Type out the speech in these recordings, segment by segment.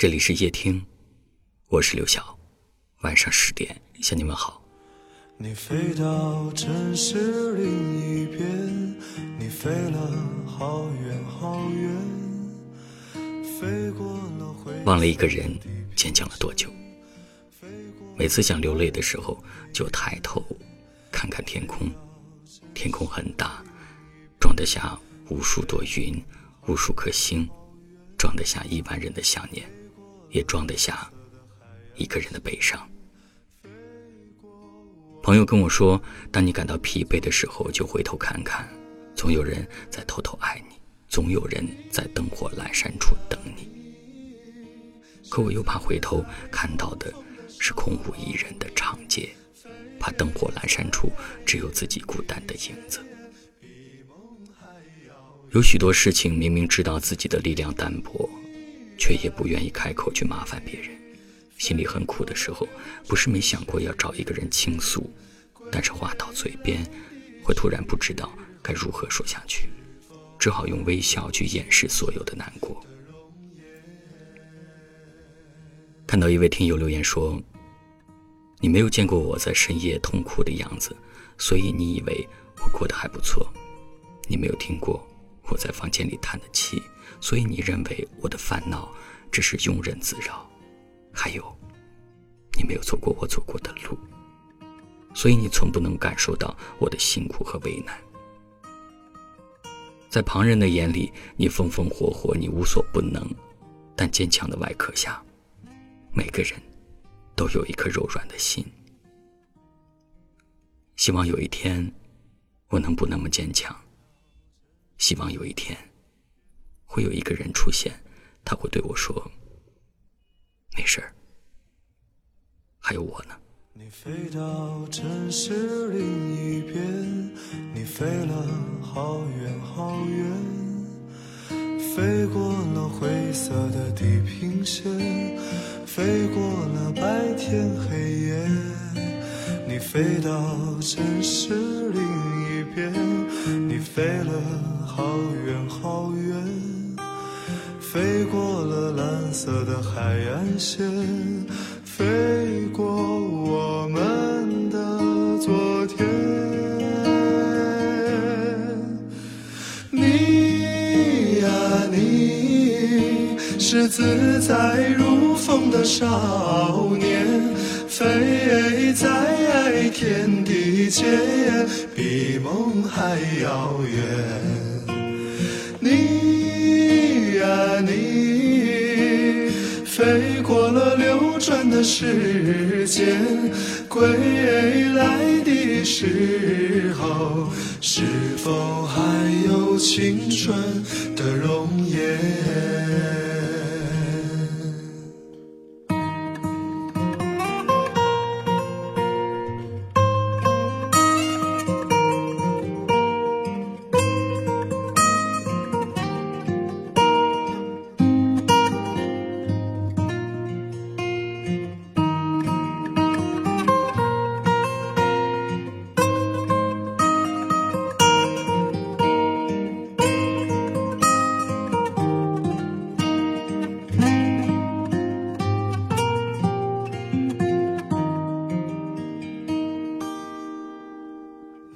这里是夜听，我是刘晓。晚上十点向你问好。你飞到城市另一边，你飞了好远好远，飞过了回忘了一个人坚强了多久。每次想流泪的时候，就抬头看看天空，天空很大，装得下无数朵云，无数颗星，装得下亿万人的想念。也装得下一个人的悲伤。朋友跟我说，当你感到疲惫的时候，就回头看看，总有人在偷偷爱你，总有人在灯火阑珊处等你。可我又怕回头看到的是空无一人的长街，怕灯火阑珊处只有自己孤单的影子。有许多事情，明明知道自己的力量单薄。却也不愿意开口去麻烦别人，心里很苦的时候，不是没想过要找一个人倾诉，但是话到嘴边，会突然不知道该如何说下去，只好用微笑去掩饰所有的难过。看到一位听友留言说：“你没有见过我在深夜痛哭的样子，所以你以为我过得还不错。你没有听过。”我在房间里叹的气，所以你认为我的烦恼只是庸人自扰。还有，你没有走过我走过的路，所以你从不能感受到我的辛苦和为难。在旁人的眼里，你风风火火，你无所不能，但坚强的外壳下，每个人都有一颗柔软的心。希望有一天，我能不那么坚强。希望有一天，会有一个人出现，他会对我说：“没事儿，还有我呢。”你飞到城市另一边，你飞了好远好远，飞过了灰色的地平线，飞过了白天黑夜。你飞到城市另一边，你飞了。好远好远，飞过了蓝色的海岸线，飞过我们的昨天。你呀，你是自在如风的少年，飞在天地间，比梦还遥远。你，飞过了流转的时间，归来的时候，是否还有青春的容颜？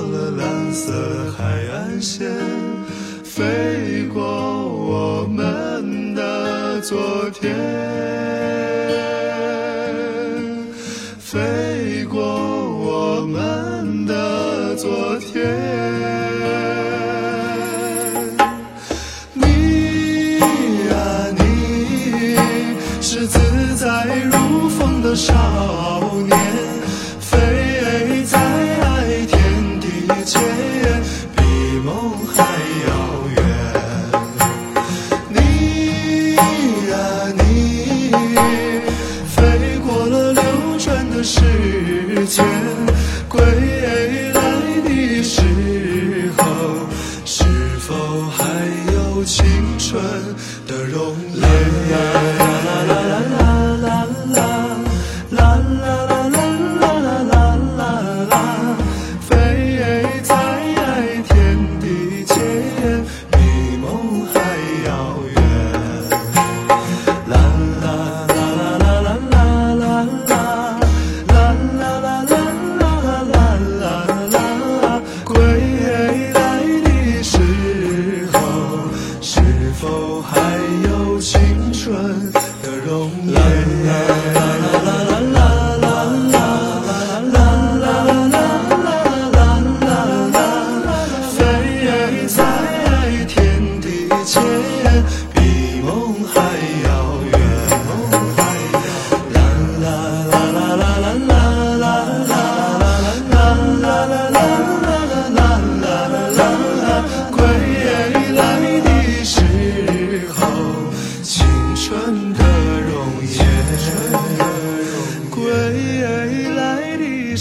了色海岸线，飞过我们的昨天，飞过我们的昨天。你呀，你是自在如风的少年。春的容颜。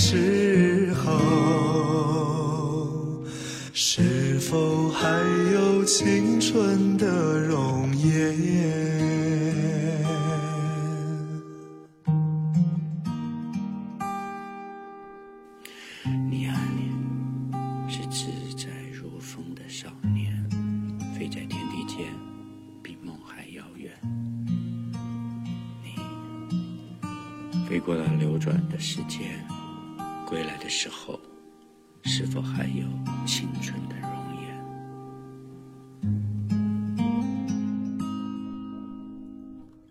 时候是否还有青春的容颜？你呀你是自在如风的少年飞在天地间比梦还遥远。飞过了流转的时间归来的时候，是否还有青春的容颜？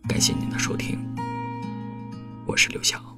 感谢您的收听，我是刘晓。